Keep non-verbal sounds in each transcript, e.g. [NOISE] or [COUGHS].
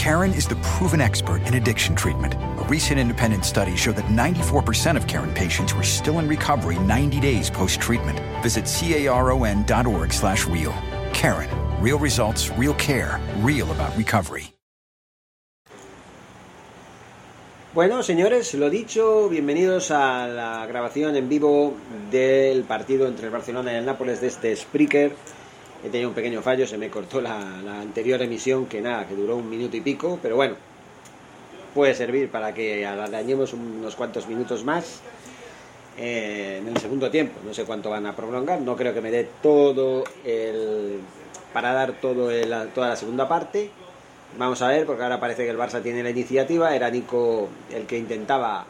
Karen is the proven expert in addiction treatment. A recent independent study showed that 94% of Karen patients were still in recovery 90 days post-treatment. Visit caron.org slash real. Karen. Real results, real care, real about recovery. Bueno, señores, lo dicho, bienvenidos a la grabación en vivo del partido entre el Barcelona y el Nápoles de este Spreaker. He tenido un pequeño fallo, se me cortó la, anterior emisión, que nada, que duró un minuto y pico, pero bueno, puede servir para que alarguemos unos cuantos minutos más eh, en el segundo tiempo. No sé cuánto van a prolongar, no creo que me dé todo el. para dar todo el, toda la segunda parte. Vamos a ver, porque ahora parece que el Barça tiene la iniciativa. Era Nico el que intentaba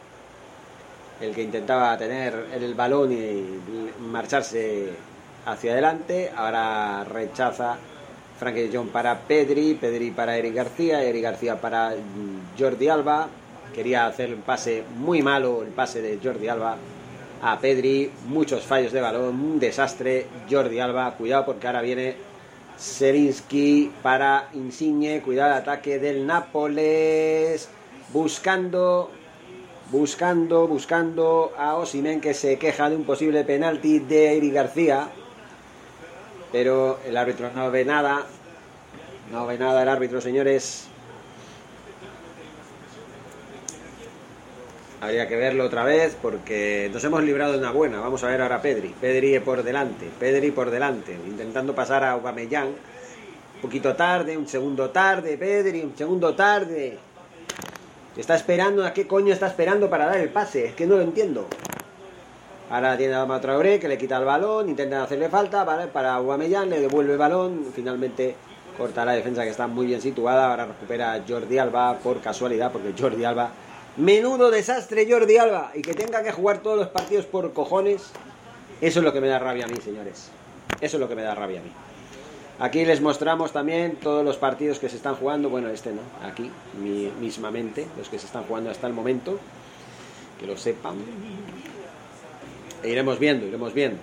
el que intentaba tener el balón y marcharse hacia adelante. Ahora rechaza Frankie Jong para Pedri, Pedri para Eric García, Eric García para Jordi Alba. Quería hacer un pase muy malo, el pase de Jordi Alba a Pedri. Muchos fallos de balón, un desastre. Jordi Alba, cuidado porque ahora viene Serinsky para Insigne, cuidado el ataque del Nápoles, buscando, buscando, buscando a Osimen que se queja de un posible penalti de Eric García, pero el árbitro no ve nada, no ve nada el árbitro, señores. Habría que verlo otra vez porque nos hemos librado de una buena. Vamos a ver ahora a Pedri. Pedri por delante. Pedri por delante. Intentando pasar a Aubameyang. Un poquito tarde, un segundo tarde. Pedri, un segundo tarde. Está esperando. ¿A qué coño está esperando para dar el pase? Es que no lo entiendo. Ahora tiene a Traoré que le quita el balón. Intenta hacerle falta. Para Aubameyang le devuelve el balón. Finalmente corta la defensa que está muy bien situada. Ahora recupera Jordi Alba por casualidad porque Jordi Alba Menudo desastre Jordi Alba y que tenga que jugar todos los partidos por cojones. Eso es lo que me da rabia a mí, señores. Eso es lo que me da rabia a mí. Aquí les mostramos también todos los partidos que se están jugando. Bueno, este no, aquí mismamente, los que se están jugando hasta el momento. Que lo sepan. E iremos viendo, iremos viendo.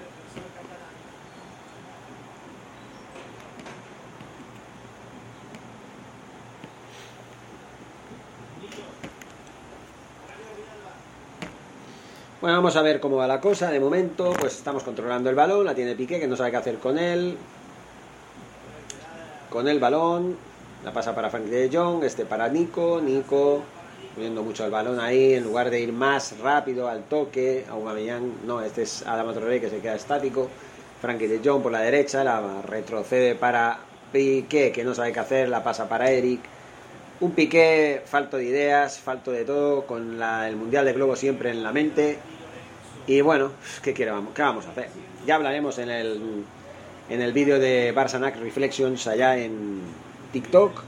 Bueno, vamos a ver cómo va la cosa. De momento, pues estamos controlando el balón. La tiene Piqué, que no sabe qué hacer con él. Con el balón. La pasa para Frank de Jong. Este para Nico. Nico poniendo mucho el balón ahí. En lugar de ir más rápido al toque. Aubameyang. No, este es Adama Traoré que se queda estático. Frankie de Jong por la derecha. La retrocede para Piqué, que no sabe qué hacer. La pasa para Eric. Un Piqué falto de ideas, falto de todo, con el Mundial de Globo siempre en la mente. Y bueno, ¿qué, quiere, qué vamos a hacer? Ya hablaremos en el, en el vídeo de Barsanac Reflections allá en TikTok.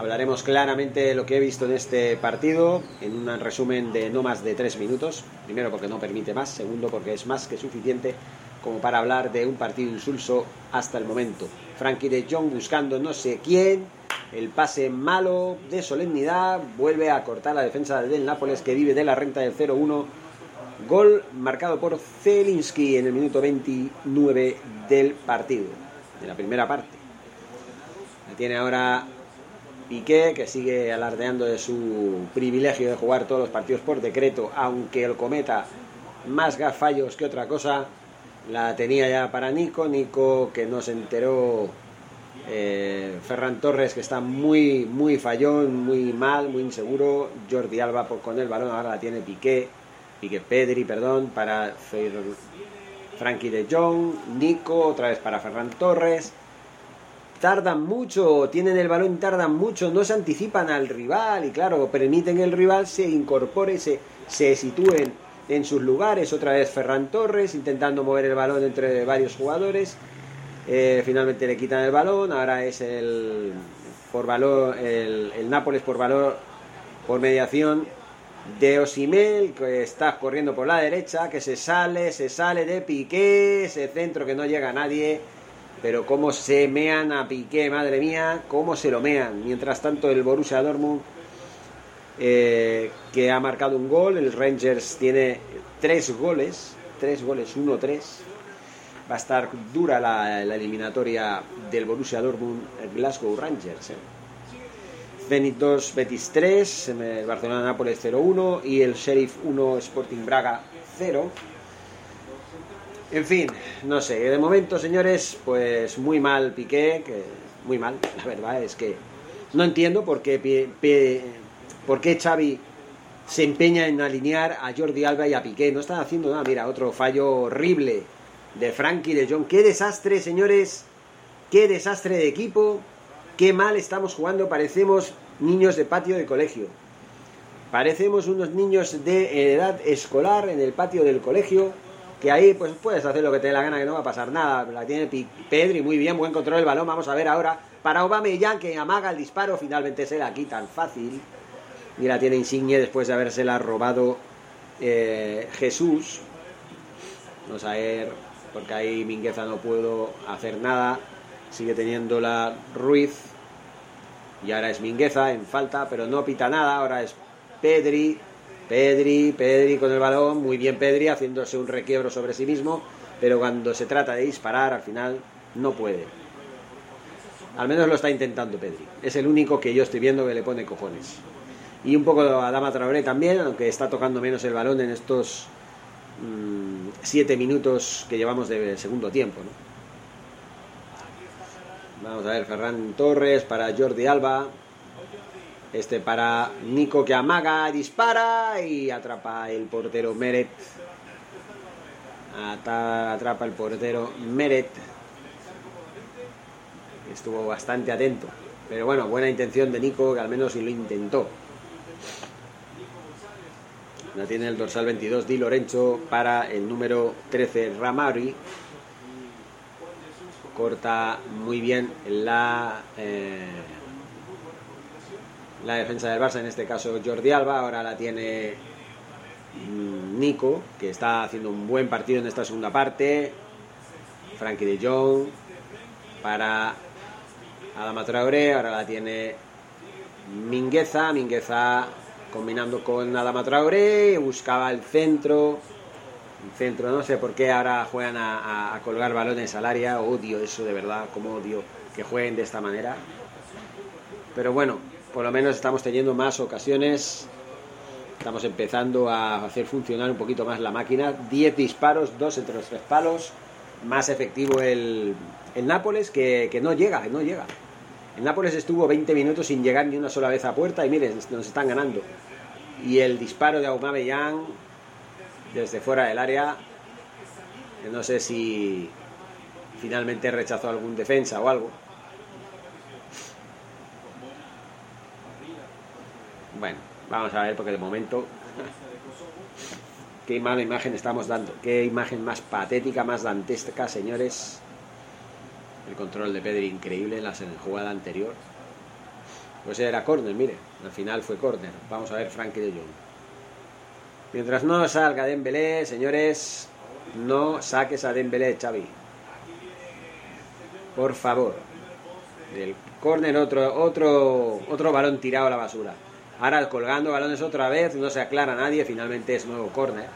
Hablaremos claramente de lo que he visto en este partido, en un resumen de no más de tres minutos. Primero porque no permite más, segundo porque es más que suficiente como para hablar de un partido insulso hasta el momento. Frankie de Jong buscando no sé quién, el pase malo de solemnidad vuelve a cortar la defensa del Nápoles que vive de la renta del 0-1. Gol marcado por Zelinski en el minuto 29 del partido, de la primera parte. La tiene ahora Piqué, que sigue alardeando de su privilegio de jugar todos los partidos por decreto, aunque el cometa más fallos que otra cosa. La tenía ya para Nico, Nico que no se enteró eh, Ferran Torres que está muy, muy fallón, muy mal, muy inseguro. Jordi Alba con el balón, ahora la tiene Piqué, Piqué Pedri, perdón, para Frankie de Jong, Nico, otra vez para Ferran Torres. Tardan mucho, tienen el balón, tardan mucho, no se anticipan al rival y claro, permiten que el rival se incorpore, se, se sitúen en sus lugares. Otra vez Ferran Torres intentando mover el balón entre varios jugadores. Eh, finalmente le quitan el balón, ahora es el por valor, el, el Nápoles por valor, por mediación de Osimel, que está corriendo por la derecha, que se sale, se sale de Piqué, ese centro que no llega a nadie, pero cómo se mean a Piqué, madre mía, cómo se lo mean. Mientras tanto el Borussia Dortmund, eh, que ha marcado un gol, el Rangers tiene tres goles, tres goles, uno, tres. Va a estar dura la, la eliminatoria del Borussia Dortmund, Glasgow Rangers. ¿eh? Zenit 2, Betis 3, el Barcelona Nápoles 0-1 y el Sheriff 1, Sporting Braga 0. En fin, no sé, de momento, señores, pues muy mal Piqué, que muy mal, la verdad es que no entiendo por qué, por qué Xavi se empeña en alinear a Jordi Alba y a Piqué. No están haciendo nada, mira, otro fallo horrible de Frankie de Jong. Qué desastre, señores, qué desastre de equipo. Qué mal estamos jugando, parecemos niños de patio de colegio. Parecemos unos niños de edad escolar en el patio del colegio, que ahí pues puedes hacer lo que te dé la gana, que no va a pasar nada. La tiene Pedri, muy bien, buen control del balón. Vamos a ver ahora para Aubameyang, que amaga el disparo, finalmente se la quitan fácil. Y la tiene Insigne después de habérsela robado eh, Jesús. Vamos a ver, porque ahí Mingueza no puedo hacer nada. Sigue teniendo la Ruiz. Y ahora es Mingueza en falta, pero no pita nada. Ahora es Pedri. Pedri, Pedri con el balón. Muy bien Pedri, haciéndose un requiebro sobre sí mismo. Pero cuando se trata de disparar, al final no puede. Al menos lo está intentando Pedri. Es el único que yo estoy viendo que le pone cojones. Y un poco a Dama Traoré también, aunque está tocando menos el balón en estos mm, siete minutos que llevamos de segundo tiempo. ¿no? Vamos a ver, Ferran Torres para Jordi Alba. Este para Nico que amaga, dispara y atrapa el portero Meret. Atrapa el portero Meret. Estuvo bastante atento. Pero bueno, buena intención de Nico, que al menos lo intentó. La tiene el dorsal 22 Di Lorenzo para el número 13 Ramari. Corta muy bien la, eh, la defensa del Barça, en este caso Jordi Alba. Ahora la tiene mm, Nico, que está haciendo un buen partido en esta segunda parte. Frankie de Jong para Adama Traoré. Ahora la tiene Mingueza. Mingueza combinando con Adama Traoré. Buscaba el centro. El centro, no sé por qué ahora juegan a, a- a colgar balones al área. Odio eso de verdad, como odio que jueguen de esta manera. Pero bueno, por lo menos estamos teniendo más ocasiones. Estamos empezando a hacer funcionar un poquito más la máquina. 10 disparos, 2 entre los tres palos. Más efectivo el, el Nápoles que, que no llega, que no llega. El Nápoles estuvo 20 minutos sin llegar ni una sola vez a puerta y miren, nos están ganando. Y el disparo de Aubameyang desde fuera del área, no sé si finalmente rechazó algún defensa o algo. Bueno, vamos a ver porque de momento qué mala imagen estamos dando, qué imagen más patética, más dantesca, señores. El control de Pedri increíble en la jugada anterior. Pues era córner, mire, al final fue córner. Vamos a ver Frankie de Jong. Mientras no salga Dembélé, señores, no saques a Dembélé, Xavi. Por favor. Del córner otro otro otro balón tirado a la basura. Ahora colgando balones otra vez, no se aclara nadie, finalmente es nuevo córner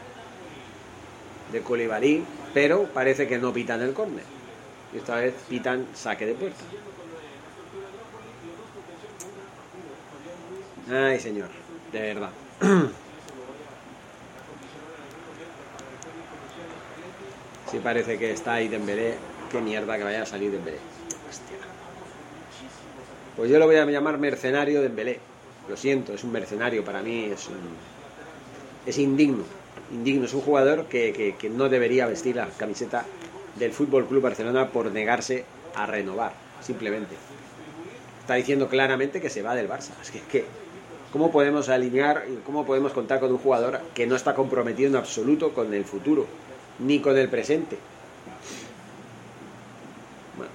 de Koulibaly, pero parece que no pitan el córner. Y esta vez pitan saque de puerta. Ay, señor, de verdad. [CLEARS THROAT] Sí parece que está ahí Dembélé. Qué mierda que vaya a salir Dembélé. Hostia. Pues yo lo voy a llamar mercenario Dembélé. Lo siento, es un mercenario para mí, es un... es indigno. Indigno, es un jugador que, que- no debería vestir la camiseta del Fútbol Club Barcelona por negarse a renovar, simplemente. Está diciendo claramente que se va del Barça. Es que, ¿cómo podemos alinear cómo podemos contar con un jugador que no está comprometido en absoluto con el futuro, ni con el presente?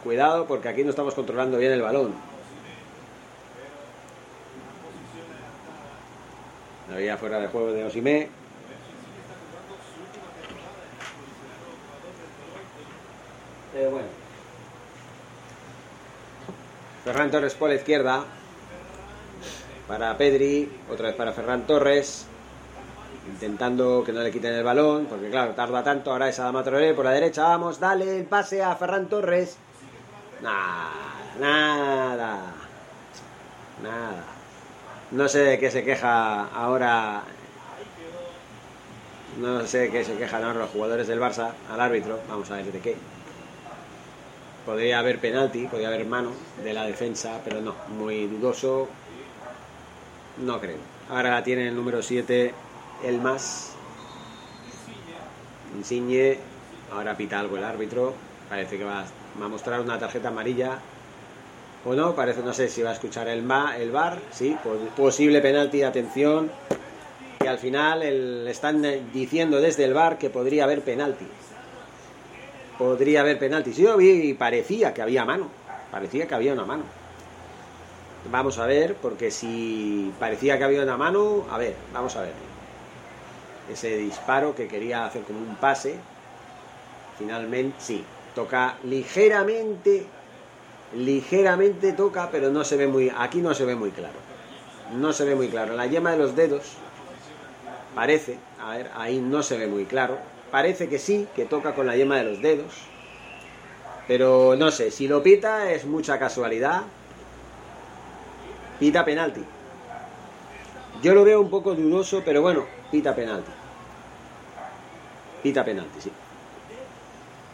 Cuidado porque aquí no estamos controlando bien el balón. Había fuera de juego de Osimé. Pero bueno. Ferran Torres por la izquierda. Para Pedri. Otra vez para Ferran Torres. Intentando que no le quiten el balón. Porque claro, tarda tanto. Ahora es Adama Traoré por la derecha. Vamos, dale el pase a Ferran Torres. Nada, nada. Nada. No sé de qué se queja ahora. No sé de qué se quejan ahora los jugadores del Barça al árbitro. Vamos a ver de qué. Podría haber penalti, podría haber mano de la defensa, pero no, muy dudoso. No creo. Ahora la tiene el número 7, el más. Insigne. Ahora pita algo el árbitro. Parece que va, va a mostrar una tarjeta amarilla o no, parece, no sé si va a escuchar el, ma, el bar, sí, posible penalti, atención, que al final el, están diciendo desde el bar que podría haber penalti. Podría haber penalti. Yo vi y parecía que había mano, parecía que había una mano. Vamos a ver, porque si parecía que había una mano, a ver, vamos a ver. Ese disparo que quería hacer como un pase, finalmente sí, toca ligeramente ligeramente toca, pero no se ve muy, aquí no se ve muy claro. No se ve muy claro. La yema de los dedos parece, a ver, ahí no se ve muy claro. Parece que sí, que toca con la yema de los dedos. Pero no sé, si lo pita es mucha casualidad. Pita penalti. Yo lo veo un poco dudoso, pero bueno, pita penalti. Pita penalti, sí.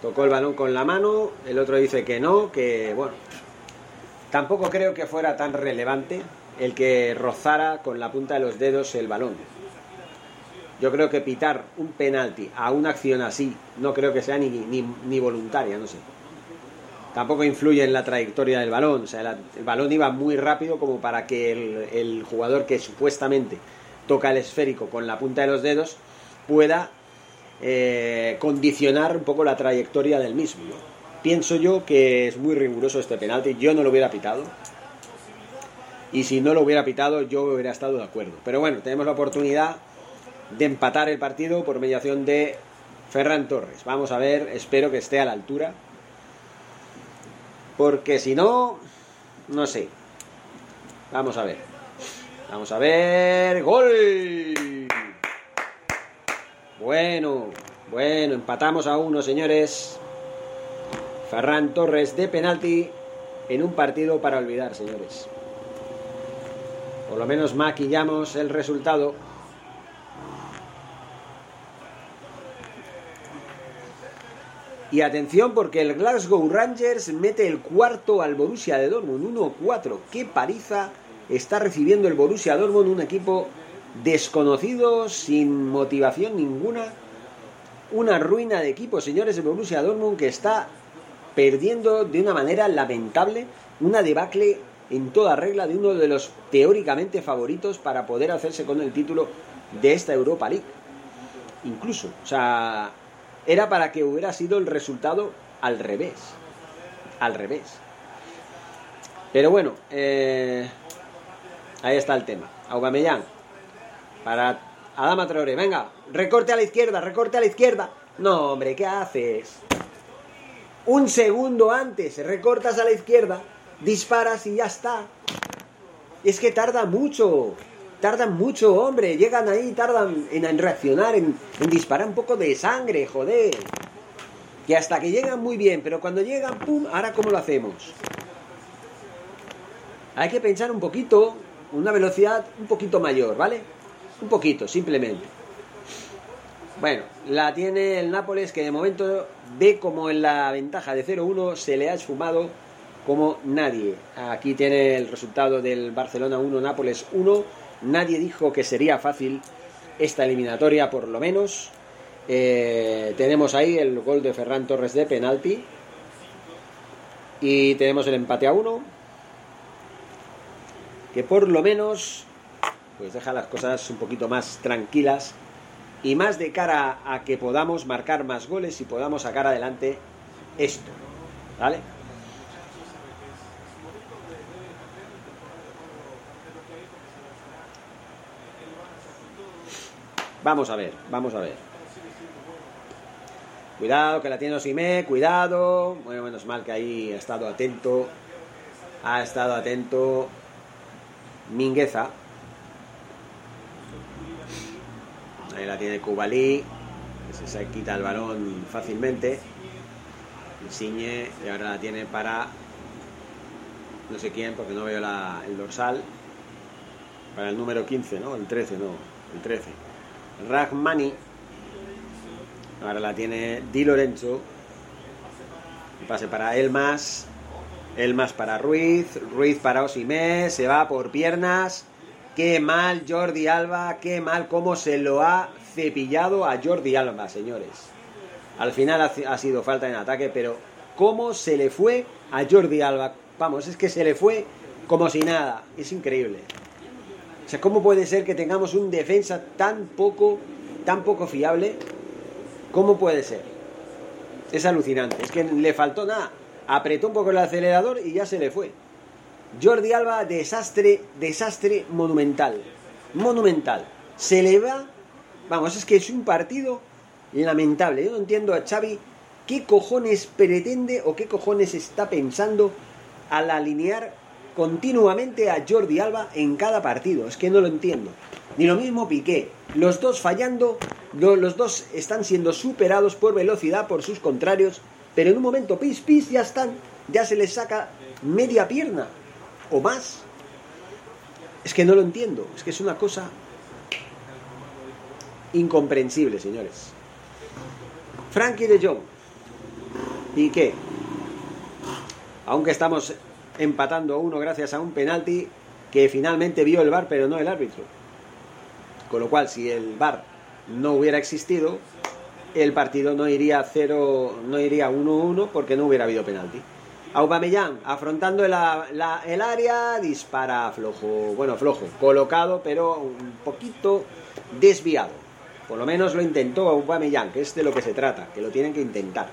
Tocó el balón con la mano, el otro dice que no, que bueno. Tampoco creo que fuera tan relevante el que rozara con la punta de los dedos el balón. Yo creo que pitar un penalti a una acción así no creo que sea ni, ni, voluntaria, no sé. Tampoco influye en la trayectoria del balón. O sea, el balón iba muy rápido como para que el, el jugador que supuestamente toca el esférico con la punta de los dedos pueda eh, condicionar un poco la trayectoria del mismo. Pienso yo que es muy riguroso este penalti, yo no lo hubiera pitado. Y si no lo hubiera pitado, yo hubiera estado de acuerdo. Pero bueno, tenemos la oportunidad de empatar el partido por mediación de Ferran Torres. Vamos a ver, espero que esté a la altura. Porque si no, no sé. Vamos a ver. Vamos a ver. ¡Gol! Bueno, bueno, empatamos a uno, señores. Ferran Torres de penalti en un partido para olvidar, señores. Por lo menos maquillamos el resultado. Y atención porque el Glasgow Rangers mete el cuarto al Borussia de Dortmund, 1-4. Qué pariza está recibiendo el Borussia Dortmund, un equipo desconocido, sin motivación ninguna. Una ruina de equipo, señores de Borussia Dortmund, que está perdiendo de una manera lamentable una debacle en toda regla de uno de los teóricamente favoritos para poder hacerse con el título de esta Europa League. Incluso, o sea, era para que hubiera sido el resultado al revés. Al revés. Pero bueno, eh, ahí está el tema. Aubameyang, para Adama Traoré. Venga, recorte a la izquierda, recorte a la izquierda. No, hombre, ¿qué haces? Un segundo antes, recortas a la izquierda, disparas y ya está. Es que tarda mucho. Tardan mucho, hombre. Llegan ahí, tardan en, reaccionar, en, en disparar un poco de sangre, joder. Y hasta que llegan muy bien, pero cuando llegan, ¡pum! Ahora, ¿cómo lo hacemos? Hay que pensar un poquito, una velocidad un poquito mayor, ¿vale? Un poquito, simplemente. Bueno, la tiene el Nápoles que de momento ve como en la ventaja de 0-1 se le ha esfumado como nadie. Aquí tiene el resultado del Barcelona 1, Nápoles 1. Nadie dijo que sería fácil esta eliminatoria, por lo menos. Eh, tenemos ahí el gol de Ferran Torres de penalti. Y tenemos el empate a 1. Que por lo menos pues deja las cosas un poquito más tranquilas y más de cara a que podamos marcar más goles y podamos sacar adelante esto. ¿Vale? Vamos a ver, vamos a ver. Cuidado, que la tiene Osimé, cuidado. Bueno, menos mal que ahí ha estado atento. Ha estado atento Mingueza. Ahí la tiene Kubalí. Se, se quita el balón fácilmente. Insigne y ahora la tiene para no sé quién porque no veo el dorsal. Para el número 15, ¿no? El 13, no. El 13. Ragmani. Ahora la tiene Di Lorenzo. Pase para Elmas. Elmas para Ruiz. Ruiz para Osimé. Se va por piernas. Qué mal Jordi Alba. Qué mal cómo se lo ha cepillado a Jordi Alba, señores. Al final ha, sido falta en ataque, pero cómo se le fue a Jordi Alba. Vamos, es que se le fue como si nada. Es increíble. O sea, ¿cómo puede ser que tengamos un defensa tan poco, tan poco fiable? ¿Cómo puede ser? Es alucinante. Es que le faltó nada. Apretó un poco el acelerador y ya se le fue. Jordi Alba, desastre, desastre monumental. Monumental. Se le va. Vamos, es que es un partido lamentable. Yo no entiendo a Xavi qué cojones pretende o qué cojones está pensando al alinear continuamente a Jordi Alba en cada partido. Es que no lo entiendo. Ni lo mismo Piqué. Los dos fallando, lo- los dos están siendo superados por velocidad por sus contrarios, pero en un momento pis pis ya están, ya se les saca media pierna o más. Es que no lo entiendo. Es que es una cosa incomprensible, señores. Frankie de Jong. Piqué. Aunque estamos empatando a uno gracias a un penalti que finalmente vio el VAR, pero no el árbitro. Con lo cual, si el VAR no hubiera existido, el partido no iría 0, no iría 1-1 porque no hubiera habido penalti. Aubameyang afrontando la- el área, dispara flojo, bueno, flojo, colocado, pero un poquito desviado. Por lo menos lo intentó Aubameyang, que es de lo que se trata, que lo tienen que intentar.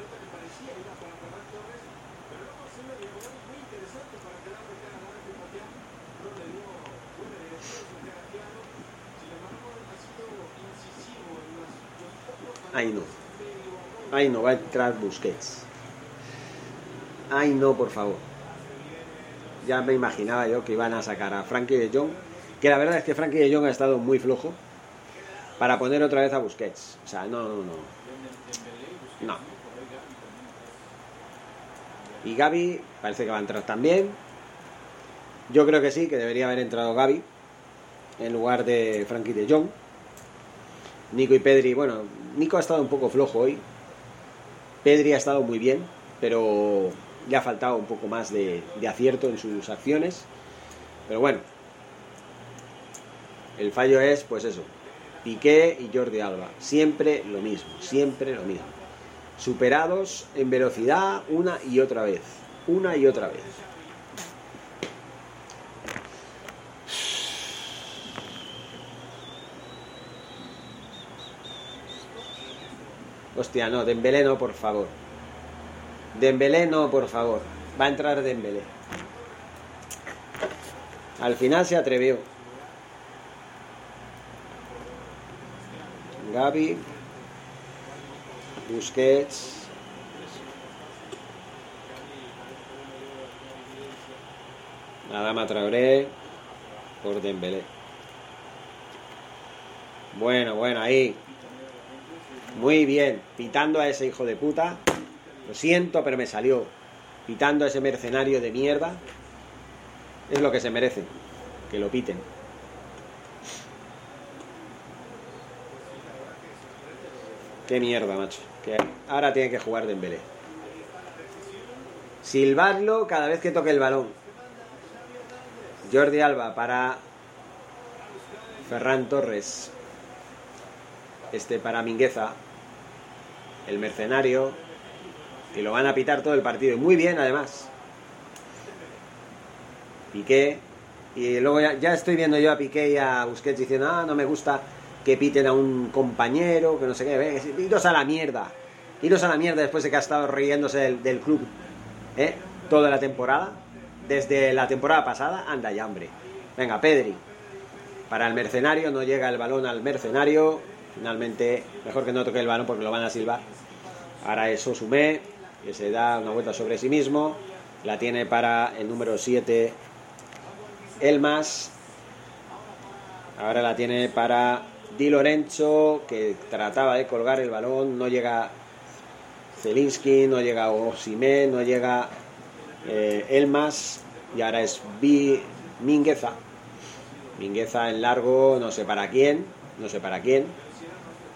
Ay no. Ay no, va a entrar Busquets. Ay no, por favor. Ya me imaginaba yo que iban a sacar a Frankie de Jong, que la verdad es que Frankie de Jong ha estado muy flojo para poner otra vez a Busquets. O sea, no, no, no. No. Y Gaby parece que va a entrar también. Yo creo que sí, que debería haber entrado Gaby en lugar de Frankie de Jong. Nico y Pedri, bueno, Nico ha estado un poco flojo hoy. Pedri ha estado muy bien, pero le ha faltado un poco más de, de acierto en sus acciones. Pero bueno, el fallo es, pues eso, Piqué y Jordi Alba. Siempre lo mismo, siempre lo mismo. Superados en velocidad una y otra vez. Una y otra vez. Hostia, no, Dembélé no, por favor. Dembélé no, por favor. Va a entrar Dembélé. Al final se atrevió. Gaby. Busquets. Adama Traoré por Dembélé. Bueno, bueno, ahí. Muy bien, pitando a ese hijo de puta. Lo siento, pero me salió. Pitando a ese mercenario de mierda. Es lo que se merece. Que lo piten. Qué mierda, macho. Que ahora tiene que jugar Dembélé. Silbarlo cada vez que toque el balón. Jordi Alba para Ferran Torres. Este para Mingueza. El mercenario. Que lo van a pitar todo el partido. Y muy bien, además. Piqué. Y luego ya, estoy viendo yo a Piqué y a Busquets diciendo, ah, no me gusta que piten a un compañero, que no sé qué. Ve, Iros a la mierda. Iros a la mierda después de que ha estado riéndose del, club ¿eh? toda la temporada. Desde la temporada pasada, anda ya, hombre. Venga, Pedri. Para el mercenario, no llega el balón al mercenario. finalmente, mejor que no toque el balón porque lo van a silbar. Ahora es Osumé, que se da una vuelta sobre sí mismo. La tiene para el número 7, Elmas. Ahora la tiene para Di Lorenzo, que trataba de colgar el balón. No llega Zelinski, no llega Osimé, no llega eh, Elmas. Y ahora es Bi Mingueza. Mingueza en largo, no sé para quién, no sé para quién.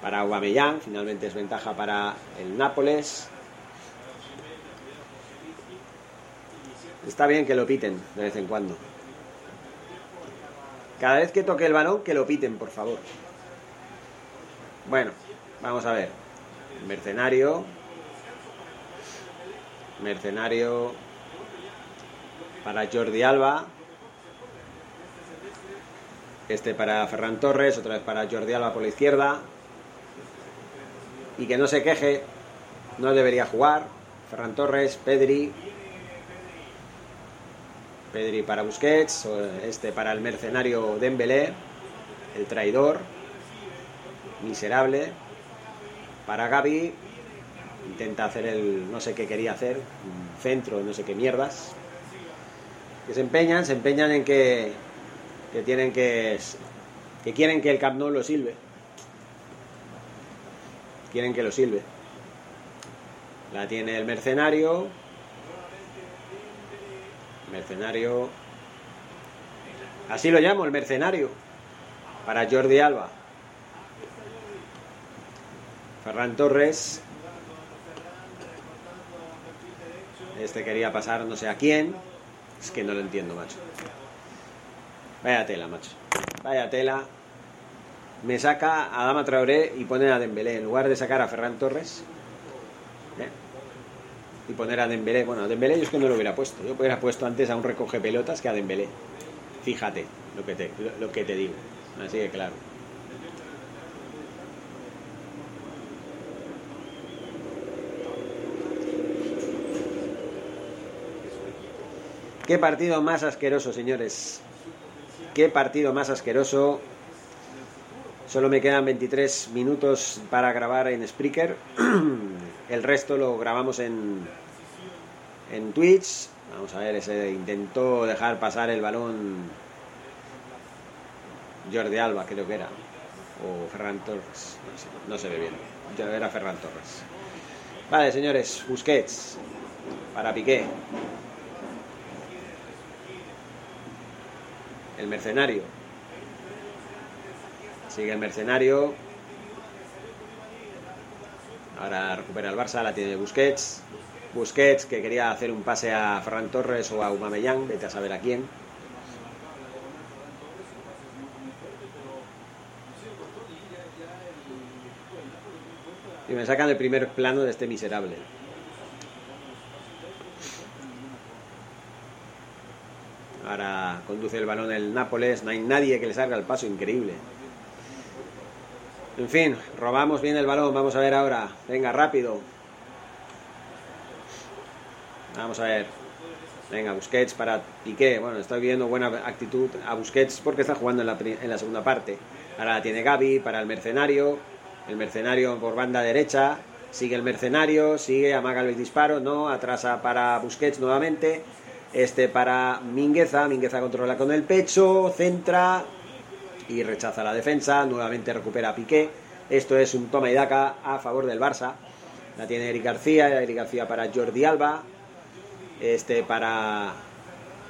Para Aubameyang, finalmente es ventaja para el Nápoles. Está bien que lo piten de vez en cuando. Cada vez que toque el balón, que lo piten, por favor. Bueno, vamos a ver. Mercenario. Mercenario para Jordi Alba. Este para Ferran Torres, otra vez para Jordi Alba por la izquierda. Y que no se queje, no debería jugar. Ferran Torres, Pedri, Pedri para Busquets, este para el mercenario Dembélé, el traidor, miserable. Para Gaby, intenta hacer el no sé qué quería hacer, un centro, no sé qué mierdas. Que se empeñan, se empeñan en que, que tienen que que quieren que el Camp Nou lo silbe. Quieren que lo silbe. La tiene el mercenario, Mercenario. Así lo llamo, el mercenario. Para Jordi Alba. Ferran Torres. Este quería pasar no sé a quién. Es que no lo entiendo, macho. Vaya tela, macho. Vaya tela. Me saca a Dama Traoré y pone a Dembélé. En lugar de sacar a Ferran Torres, y poner a Dembélé. Bueno, a Dembélé yo es que no lo hubiera puesto. Yo hubiera puesto antes a un recoge pelotas que a Dembélé. Fíjate lo que te, lo, que te digo. Así que claro. Qué partido más asqueroso, señores. Qué partido más asqueroso. Solo me quedan 23 minutos para grabar en Spreaker. [CLEARS THROAT] El resto lo grabamos en, en Twitch. Vamos a ver, ese intentó dejar pasar el balón Jordi Alba, creo que era. O Ferran Torres. No, se ve bien. Era Ferran Torres. Vale, señores. Busquets. Para Piqué. El mercenario. Sigue el mercenario. Ahora recupera el Barça, la tiene Busquets. Busquets que quería hacer un pase a Ferran Torres o a Aubameyang, vete a saber a quién. Y me sacan el primer plano de este miserable. Ahora conduce el balón el Nápoles, no hay nadie que le salga el paso, increíble. En fin, robamos bien el balón. Vamos a ver ahora. Venga, rápido. Vamos a ver. Venga, Busquets para Piqué. Bueno, estoy viendo buena actitud a Busquets porque está jugando en la, la segunda parte. Ahora tiene Gaby para el mercenario. El mercenario por banda derecha. Sigue el mercenario. Sigue, amaga el disparo. No, atrasa para Busquets nuevamente. Este para Mingueza. Mingueza controla con el pecho. Centra y rechaza la defensa, nuevamente recupera a Piqué. Esto es un toma y daca a favor del Barça. La tiene Eric García, Eric García para Jordi Alba. Este para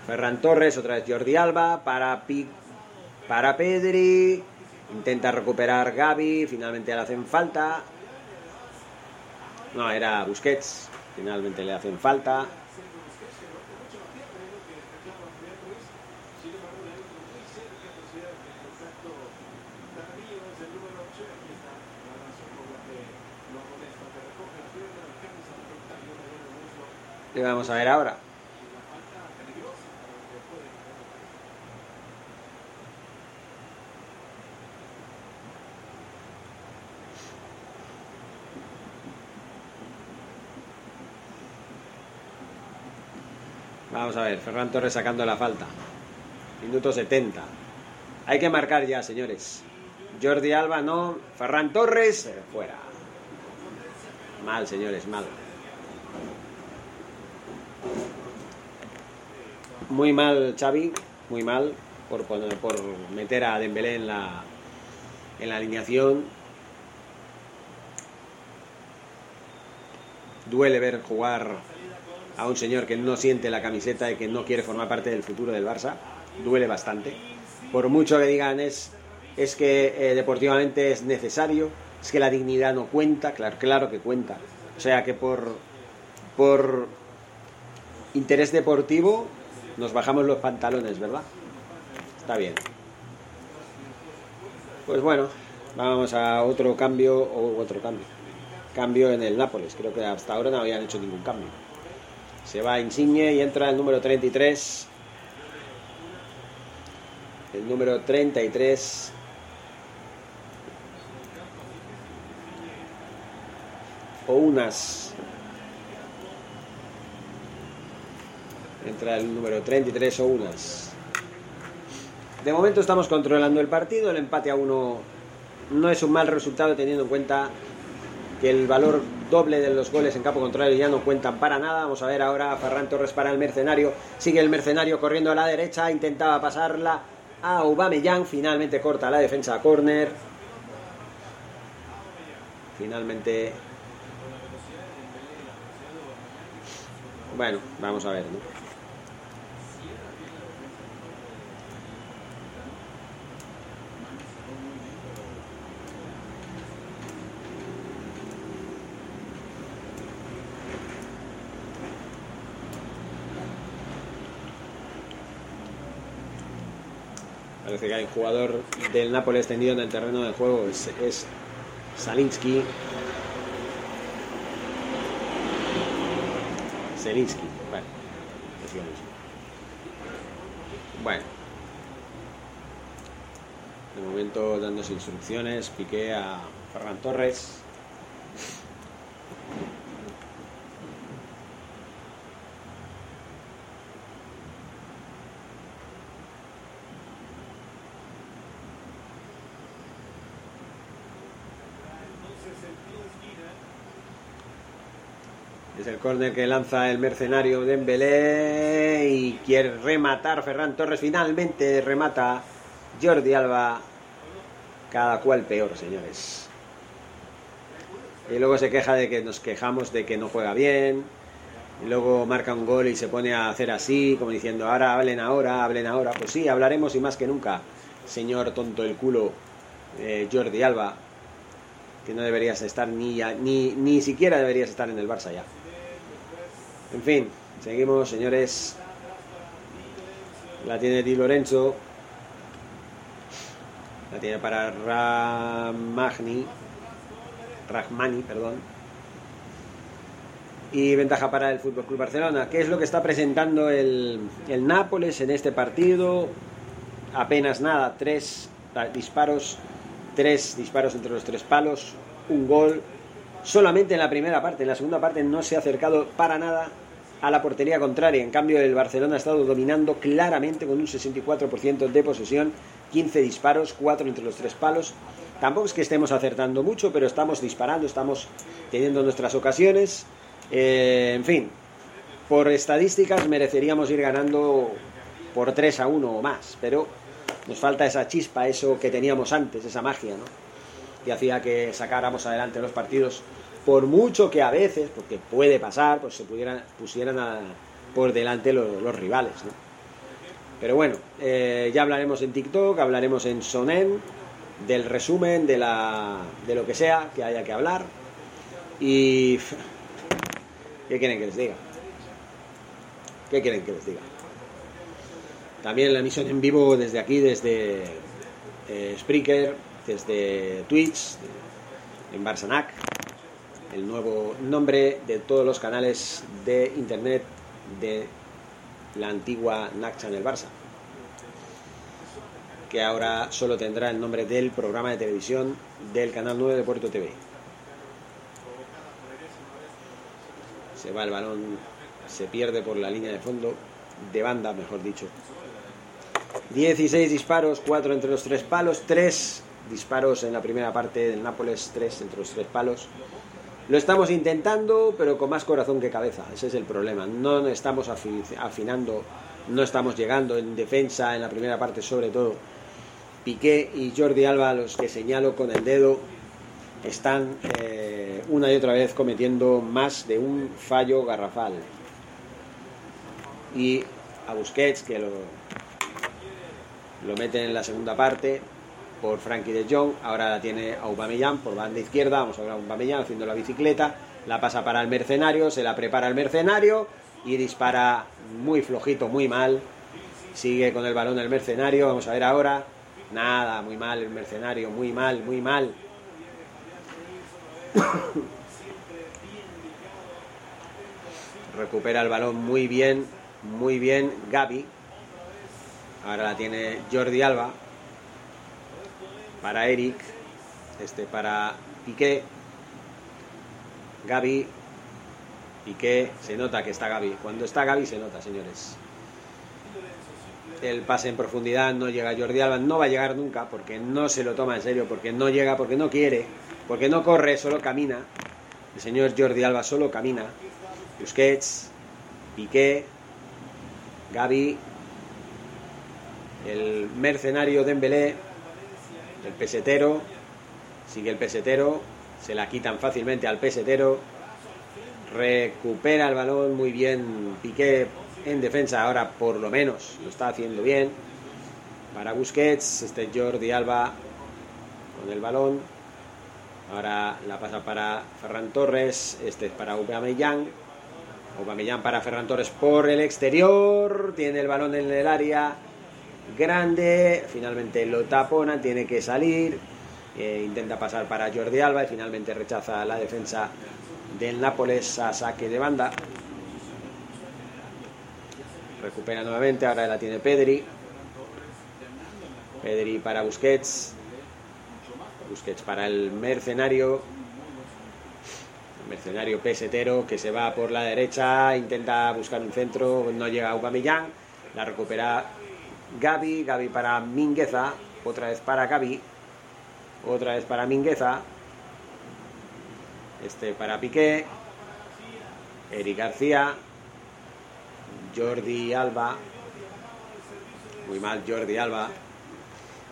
Ferran Torres, otra vez Jordi Alba, para Pi, para Pedri. Intenta recuperar Gaby, finalmente le hacen falta. No, era Busquets, finalmente le hacen falta. ¿Qué vamos a ver ahora? Vamos a ver, Ferran Torres sacando la falta. Minuto 70. Hay que marcar ya, señores. Jordi Alba no. Ferran Torres, fuera. Mal, señores, mal. Muy mal, Xavi, muy mal por, por meter a Dembélé en la, en la alineación. Duele ver jugar a un señor que no siente la camiseta y que no quiere formar parte del futuro del Barça. Duele bastante. Por mucho que digan es, es que eh, deportivamente es necesario, es que la dignidad no cuenta, claro, claro que cuenta. O sea que por, por interés deportivo nos bajamos los pantalones, ¿verdad? Está bien. Pues bueno, vamos a otro cambio, o otro cambio. Cambio en el Nápoles. Creo que hasta ahora no habían hecho ningún cambio. Se va Insigne y entra el número 33. El número 33. O unas. Entra el número 33 o unas. De momento estamos controlando el partido. El empate a uno no es un mal resultado teniendo en cuenta que el valor doble de los goles en campo contrario ya no cuentan para nada. Vamos a ver ahora a Ferran Torres para el mercenario. Sigue el mercenario corriendo a la derecha. Intentaba pasarla a Aubameyang. Finalmente corta la defensa a córner. Finalmente. Bueno, vamos a ver. Un jugador del Nápoles tendido en el terreno de juego. Es, es Salinsky. Zelinsky. Mismo. Bueno. De momento dándose instrucciones. Piqué a Ferran Torres. El córner que lanza el mercenario Dembélé y quiere rematar Ferran Torres. Finalmente remata Jordi Alba. Cada cual peor, señores. Y luego se queja de que nos quejamos de que no juega bien. Y luego marca un gol y se pone a hacer así, como diciendo, ahora hablen ahora, hablen ahora. Pues sí, hablaremos y más que nunca, señor tonto el culo, eh, Jordi Alba, que no deberías estar ni, ni, ni siquiera deberías estar en el Barça ya. En fin, seguimos, señores. La tiene Di Lorenzo. La tiene para Ramagni. Rahmani, perdón. Y ventaja para el Fútbol Club Barcelona. ¿Qué es lo que está presentando el, el Nápoles en este partido? Apenas nada, tres disparos, tres disparos entre los tres palos, un gol. Solamente en la primera parte, en la segunda parte no se ha acercado para nada a la portería contraria. En cambio, el Barcelona ha estado dominando claramente con un 64% de posesión, 15 disparos, 4 entre los tres palos. Tampoco es que estemos acertando mucho, pero estamos disparando, estamos teniendo nuestras ocasiones. Eh, en fin, por estadísticas mereceríamos ir ganando por 3 a 1 o más, pero nos falta esa chispa, eso que teníamos antes, esa magia, ¿no? Que hacía que sacáramos adelante los partidos, por mucho que a veces, porque puede pasar, pues se pudieran, pusieran por delante los, rivales, ¿no? Pero bueno, eh, ya hablaremos en TikTok, hablaremos en Sonen, del resumen, de, la, de lo que sea que haya que hablar. Y... ¿Qué quieren que les diga? ¿Qué quieren que les diga? También la emisión en vivo desde aquí, desde eh, desde Twitch, en Barsanac, el nuevo nombre de todos los canales de internet de la antigua NAC Channel Barça, que ahora solo tendrá el nombre del programa de televisión del canal 9 de Puerto TV. Se va el balón, se pierde por la línea de fondo, de banda, mejor dicho. 16 disparos, 4 entre los tres palos, 3 disparos en la primera parte del Nápoles, tres entre los tres palos. Lo estamos intentando, pero con más corazón que cabeza. Ese es el problema. No estamos afinando, no estamos llegando en defensa en la primera parte, sobre todo. Piqué y Jordi Alba, los que señalo con el dedo, están eh, una y otra vez cometiendo más de un fallo garrafal. Y a Busquets, que lo, lo meten en la segunda parte por Frankie de Jong, ahora la tiene Aubameyang por banda izquierda, vamos a ver a Aubameyang haciendo la bicicleta, la pasa para el mercenario, se la prepara el mercenario y dispara muy flojito, muy mal, sigue con el balón el mercenario, vamos a ver ahora, nada, muy mal el mercenario, muy mal, muy mal. [COUGHS] Recupera el balón muy bien, muy bien Gaby. Ahora la tiene Jordi Alba. Para Eric. Este para Piqué. Gaby. Piqué. Se nota que está Gaby. Cuando está Gaby se nota, señores. El pase en profundidad no llega Jordi Alba. No va a llegar nunca porque no se lo toma en serio. Porque no llega, porque no quiere. Porque no corre, solo camina. El señor Jordi Alba solo camina. Busquets. Piqué. Gaby, el mercenario Dembélé, el pesetero, sigue el pesetero, se la quitan fácilmente al pesetero, recupera el balón muy bien Piqué en defensa, ahora por lo menos lo está haciendo bien. Para Busquets, este Jordi Alba con el balón. Ahora la pasa para Ferran Torres, este es para Aubameyang. Aubameyang para Ferran Torres por el exterior, tiene el balón en el área grande, finalmente lo tapona, tiene que salir, eh, intenta pasar para Jordi Alba y finalmente rechaza la defensa del Nápoles a saque de banda. Recupera nuevamente, ahora la tiene Pedri. Pedri para Busquets. Busquets para el mercenario mercenario pesetero que se va por la derecha, intenta buscar un centro, no llega a Aubameyang, la recupera Gaby, Gaby para Mingueza, otra vez para Gaby, otra vez para Mingueza, este para Piqué, Eric García, Jordi Alba, muy mal Jordi Alba,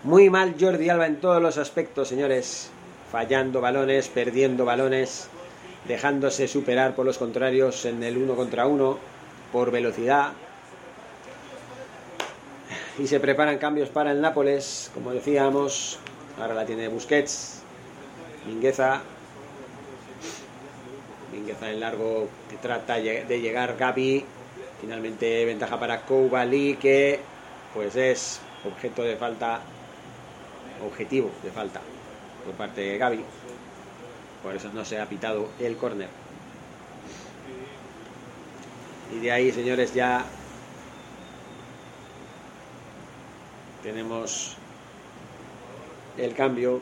muy mal Jordi Alba en todos los aspectos, señores, fallando balones, perdiendo balones dejándose superar por los contrarios en el uno contra uno por velocidad. Y se preparan cambios para el Nápoles, como decíamos. Ahora la tiene Busquets, Mingueza. Mingueza en largo que trata de llegar Gaby. Finalmente ventaja para Koulibaly que pues es objeto de falta, objetivo de falta por parte de Gaby. Por eso no se ha pitado el córner. Y de ahí, señores, ya tenemos el cambio.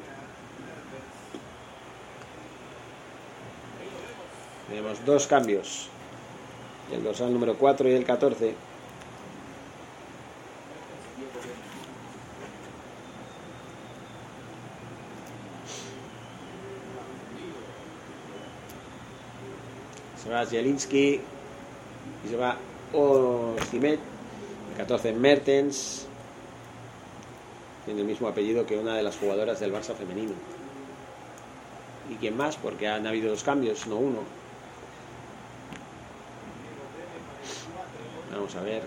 Tenemos dos cambios. El dorsal número 4 y el 14. se va Zielinski y se va Ocimet, 14 Mertens, tiene el mismo apellido que una de las jugadoras del Barça femenino. ¿Y quién más? Porque han habido dos cambios, no uno. Vamos a ver.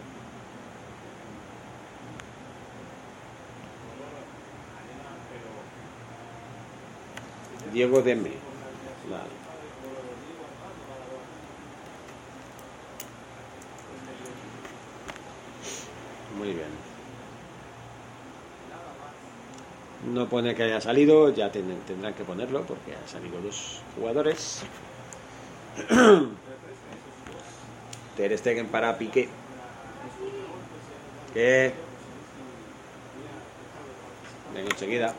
Diego Dembe. Vale. Muy bien. No pone que haya salido, ya tendrán que ponerlo porque han salido dos jugadores. [CLEARS THROAT] Ter Stegen para Piqué. Que enseguida.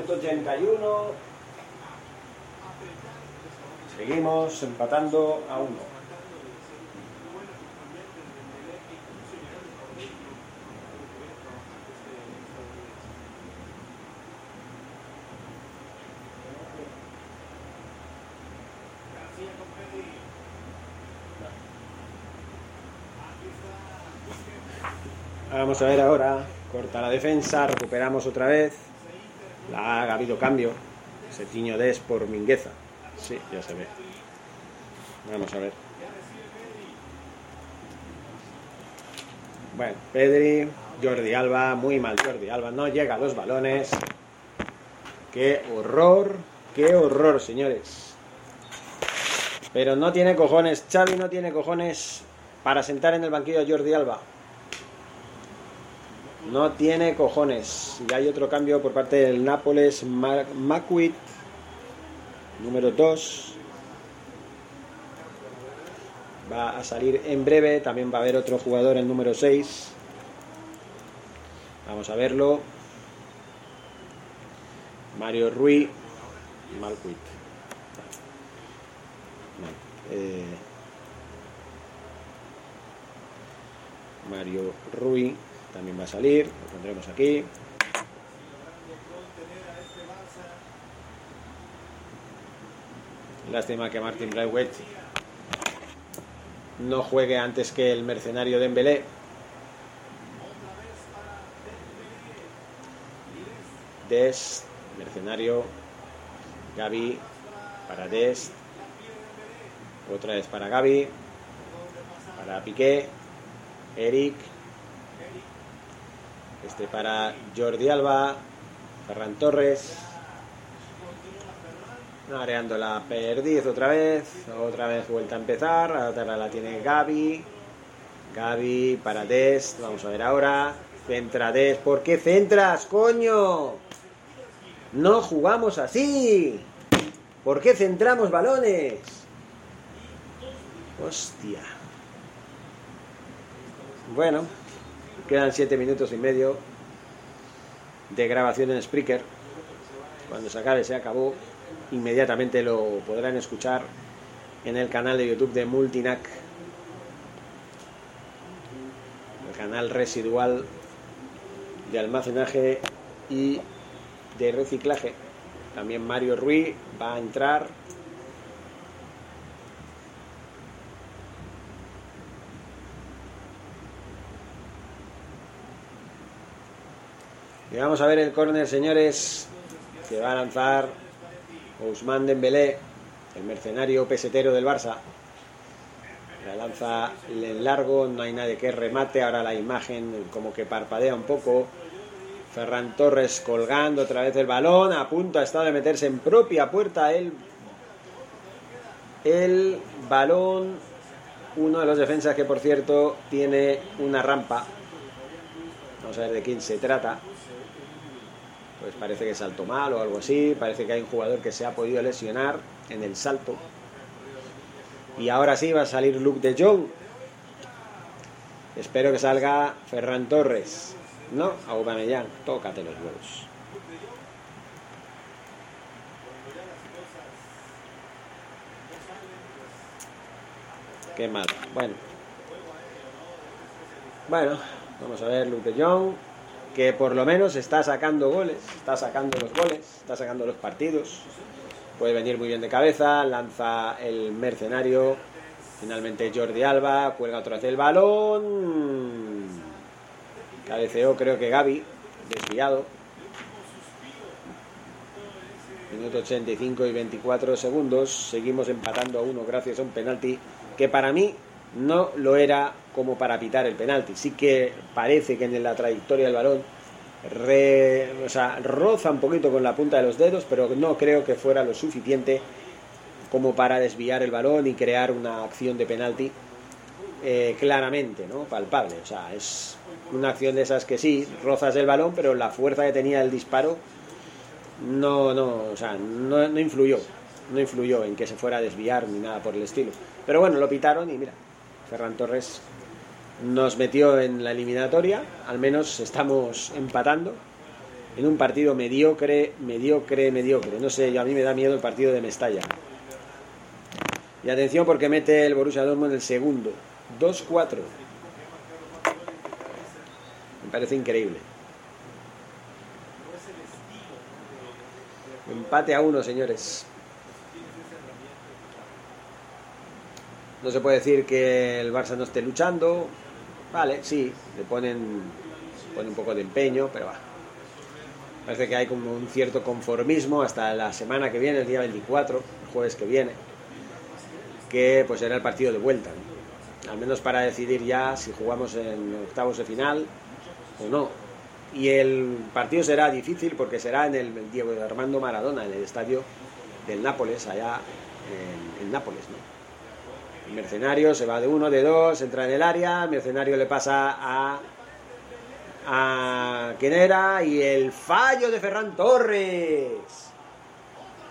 Minuto 81. Seguimos empatando a uno. Vamos a ver ahora. Corta la defensa, recuperamos otra vez. Ha habido cambio. Setiño Des por Mingueza. Sí, ya se ve. Vamos a ver. Bueno, Pedri, Jordi Alba, muy mal Jordi Alba, no llega a los balones. Qué horror, qué horror, señores. Pero no tiene cojones, Xavi no tiene cojones para sentar en el banquillo a Jordi Alba. No tiene cojones. Y hay otro cambio por parte del Nápoles, Macuit, número 2. Va a salir en breve. También va a haber otro jugador, el número 6. Vamos a verlo. Mario Rui, Malquit. Eh, Mario Rui también va a salir, lo pondremos aquí. Lástima que Martin Braithwaite no juegue antes que el mercenario de Dembélé. Des, mercenario, Gaby, para Des, otra vez para Gaby, para Piqué, Eric, este para Jordi Alba, Ferran Torres. Areando la perdiz otra vez. Otra vez vuelta a empezar. Ahora la tiene Gaby. Gaby para Dest. Vamos a ver ahora. Centra Dest. ¿Por qué centras, coño? No jugamos así. ¿Por qué centramos balones? Hostia. Bueno, Quedan siete minutos y medio de grabación en Spreaker. Cuando se acabe, se acabó. Inmediatamente lo podrán escuchar en el canal de YouTube de Multinac. El canal residual de almacenaje y de reciclaje. También Mario Ruiz va a entrar Y vamos a ver el córner, señores, que va a lanzar Ousmane Dembélé, el mercenario pesetero del Barça. La lanza en largo, no hay nadie que remate. Ahora la imagen como que parpadea un poco. Ferran Torres colgando otra vez el balón, a punto ha estado de meterse en propia puerta el, el balón. Uno de los defensas que por cierto tiene una rampa. Vamos a ver de quién se trata pues parece que saltó mal o algo así, parece que hay un jugador que se ha podido lesionar en el salto. Y ahora sí va a salir Luke de Jong. Espero que salga Ferran Torres. No, Aubameyang, tócate los huevos. Qué mal. Bueno. Bueno, vamos a ver Luke de Jong que por lo menos está sacando goles, está sacando los goles, está sacando los partidos. Puede venir muy bien de cabeza, lanza el mercenario. Finalmente Jordi Alba, cuelga otra vez el balón. Cabeceó creo que Gaby, desviado. Minuto 85 y 24 segundos. Seguimos empatando a uno gracias a un penalti que para mí no lo era como para pitar el penalti. Sí que parece que en la trayectoria del balón roza un poquito con la punta de los dedos, pero no creo que fuera lo suficiente como para desviar el balón y crear una acción de penalti eh, claramente, ¿no? Palpable. O sea, es una acción de esas que sí, rozas el balón, pero la fuerza que tenía el disparo no, no, o sea, no influyó. No influyó en que se fuera a desviar ni nada por el estilo. Pero bueno, lo pitaron y mira, Ferran Torres nos metió en la eliminatoria, al menos estamos empatando. en un partido mediocre, mediocre, mediocre. No sé, a mí me da miedo el partido de Mestalla. Y atención porque mete el Borussia Dortmund el segundo. 2-4. Me parece increíble. Empate a uno, señores. No se puede decir que el Barça no esté luchando. Vale, sí, le ponen, un poco de empeño, pero va. Parece que hay como un cierto conformismo hasta la semana que viene, el día 24, el jueves que viene, que pues será el partido de vuelta. ¿no? Al menos para decidir ya si jugamos en octavos de final o no. Y el partido será difícil porque será en el Diego Armando Maradona, en el estadio del Nápoles, allá en, en Nápoles, ¿no? Mercenario se va de uno, de dos, entra en el área, mercenario le pasa a a quién era y el fallo de Ferran Torres.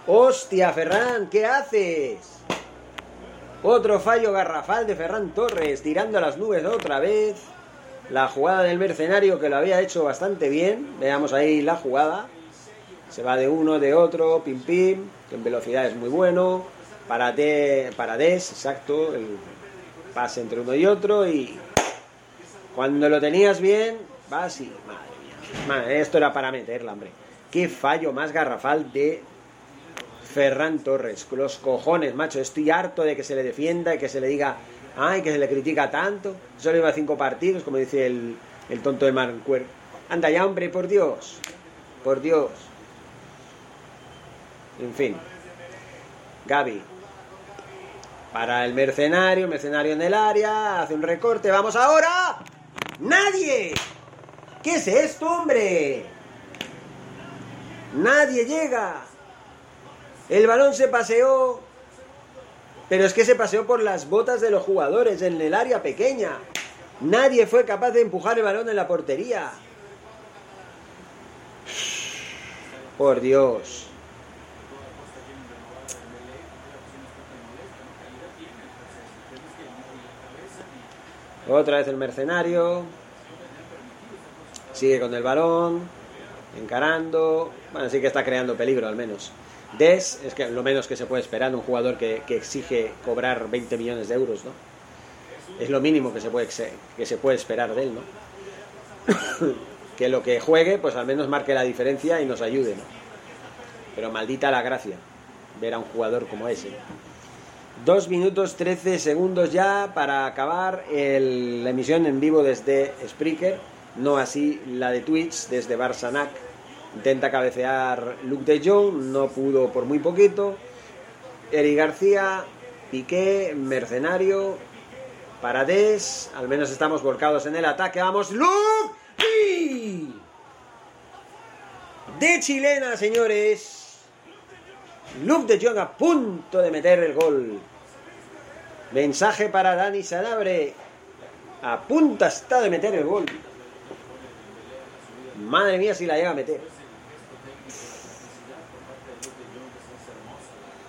Hostia, Ferran, ¿qué haces? Otro fallo garrafal de Ferran Torres, tirando a las nubes otra vez. La jugada del mercenario que lo había hecho bastante bien. Veamos ahí la jugada. Se va de uno, de otro, pim pim, que en velocidad es muy bueno. Para Parades, exacto, el pase entre uno y otro y cuando lo tenías bien, va así. Madre mía. esto era para meterla, hombre. Qué fallo más garrafal de Ferran Torres. Los cojones, macho. Estoy harto de que se le defienda y que se le diga, ay, que se le critica tanto. Solo iba cinco partidos, como dice el, el tonto de Mancuer. Anda ya, hombre, por Dios. Por Dios. En fin. Gaby. Para el mercenario, mercenario en el área, hace un recorte, vamos ahora. ¡Nadie! ¿Qué es esto, hombre? Nadie llega. El balón se paseó. Pero es que se paseó por las botas de los jugadores en el área pequeña. Nadie fue capaz de empujar el balón en la portería. Por Dios. Otra vez el mercenario. Sigue con el balón. Encarando. Bueno, sí que está creando peligro al menos. Des es que lo menos que se puede esperar un jugador que, que exige cobrar 20 millones de euros, ¿no? Es lo mínimo que se puede, que se puede esperar de él, ¿no? [COUGHS] que lo que juegue, pues al menos marque la diferencia y nos ayude, ¿no? Pero maldita la gracia ver a un jugador como ese. Dos minutos 13 segundos ya para acabar el, la emisión en vivo desde Spreaker, no así la de Twitch desde Barsanac. Intenta cabecear Luke de Jong, no pudo por muy poquito. Eri García, Piqué, Mercenario, Paradés, al menos estamos volcados en el ataque. ¡Vamos, Luke! De chilena, señores. Luke de Jong a punto de meter el gol. Mensaje para Dani Sanabre. A punto está de meter el gol. Madre mía si la llega a meter.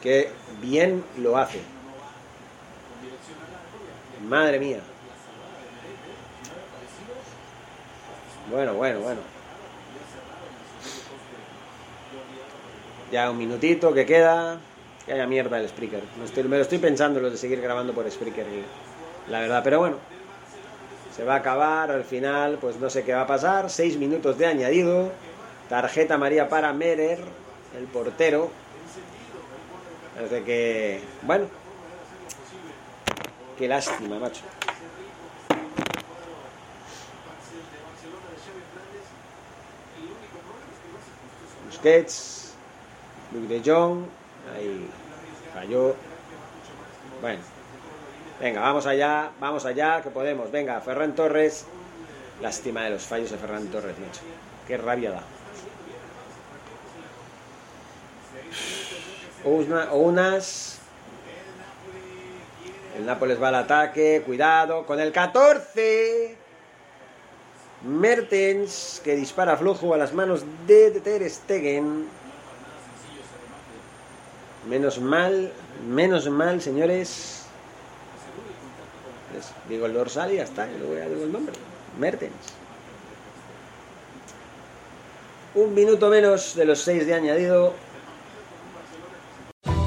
Que bien lo hace. Madre mía. Bueno, bueno, bueno. Ya un minutito que queda. Que haya mierda el Spreaker. Me, lo estoy pensando lo de seguir grabando por Spreaker. La verdad, pero bueno. Se va a acabar al final, pues no sé qué va a pasar. Seis minutos de añadido. Tarjeta María para Merer, el portero. Parece que. Bueno. Qué lástima, macho. Busquets. Luke de Jong. Ahí falló. Bueno. Venga, vamos allá, vamos allá, que podemos. Venga, Ferran Torres. Lástima de los fallos de Ferran Torres, macho. Qué rabia da. Una, unas. El Nápoles va al ataque. Cuidado con el 14. Mertens que dispara flojo a las manos de Ter Stegen. Menos mal, menos mal, señores. Digo el dorsal y ya está, luego ya digo el nombre. Mertens. Un minuto menos de los 6 de añadido.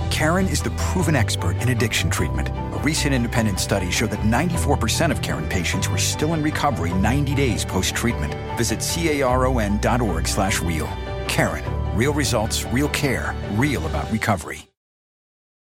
Karen is the proven expert in addiction treatment. A recent independent study showed that 94% of Karen patients were still in recovery 90 days post-treatment. Visit caron.org slash real. Karen, real results, real care, real about recovery.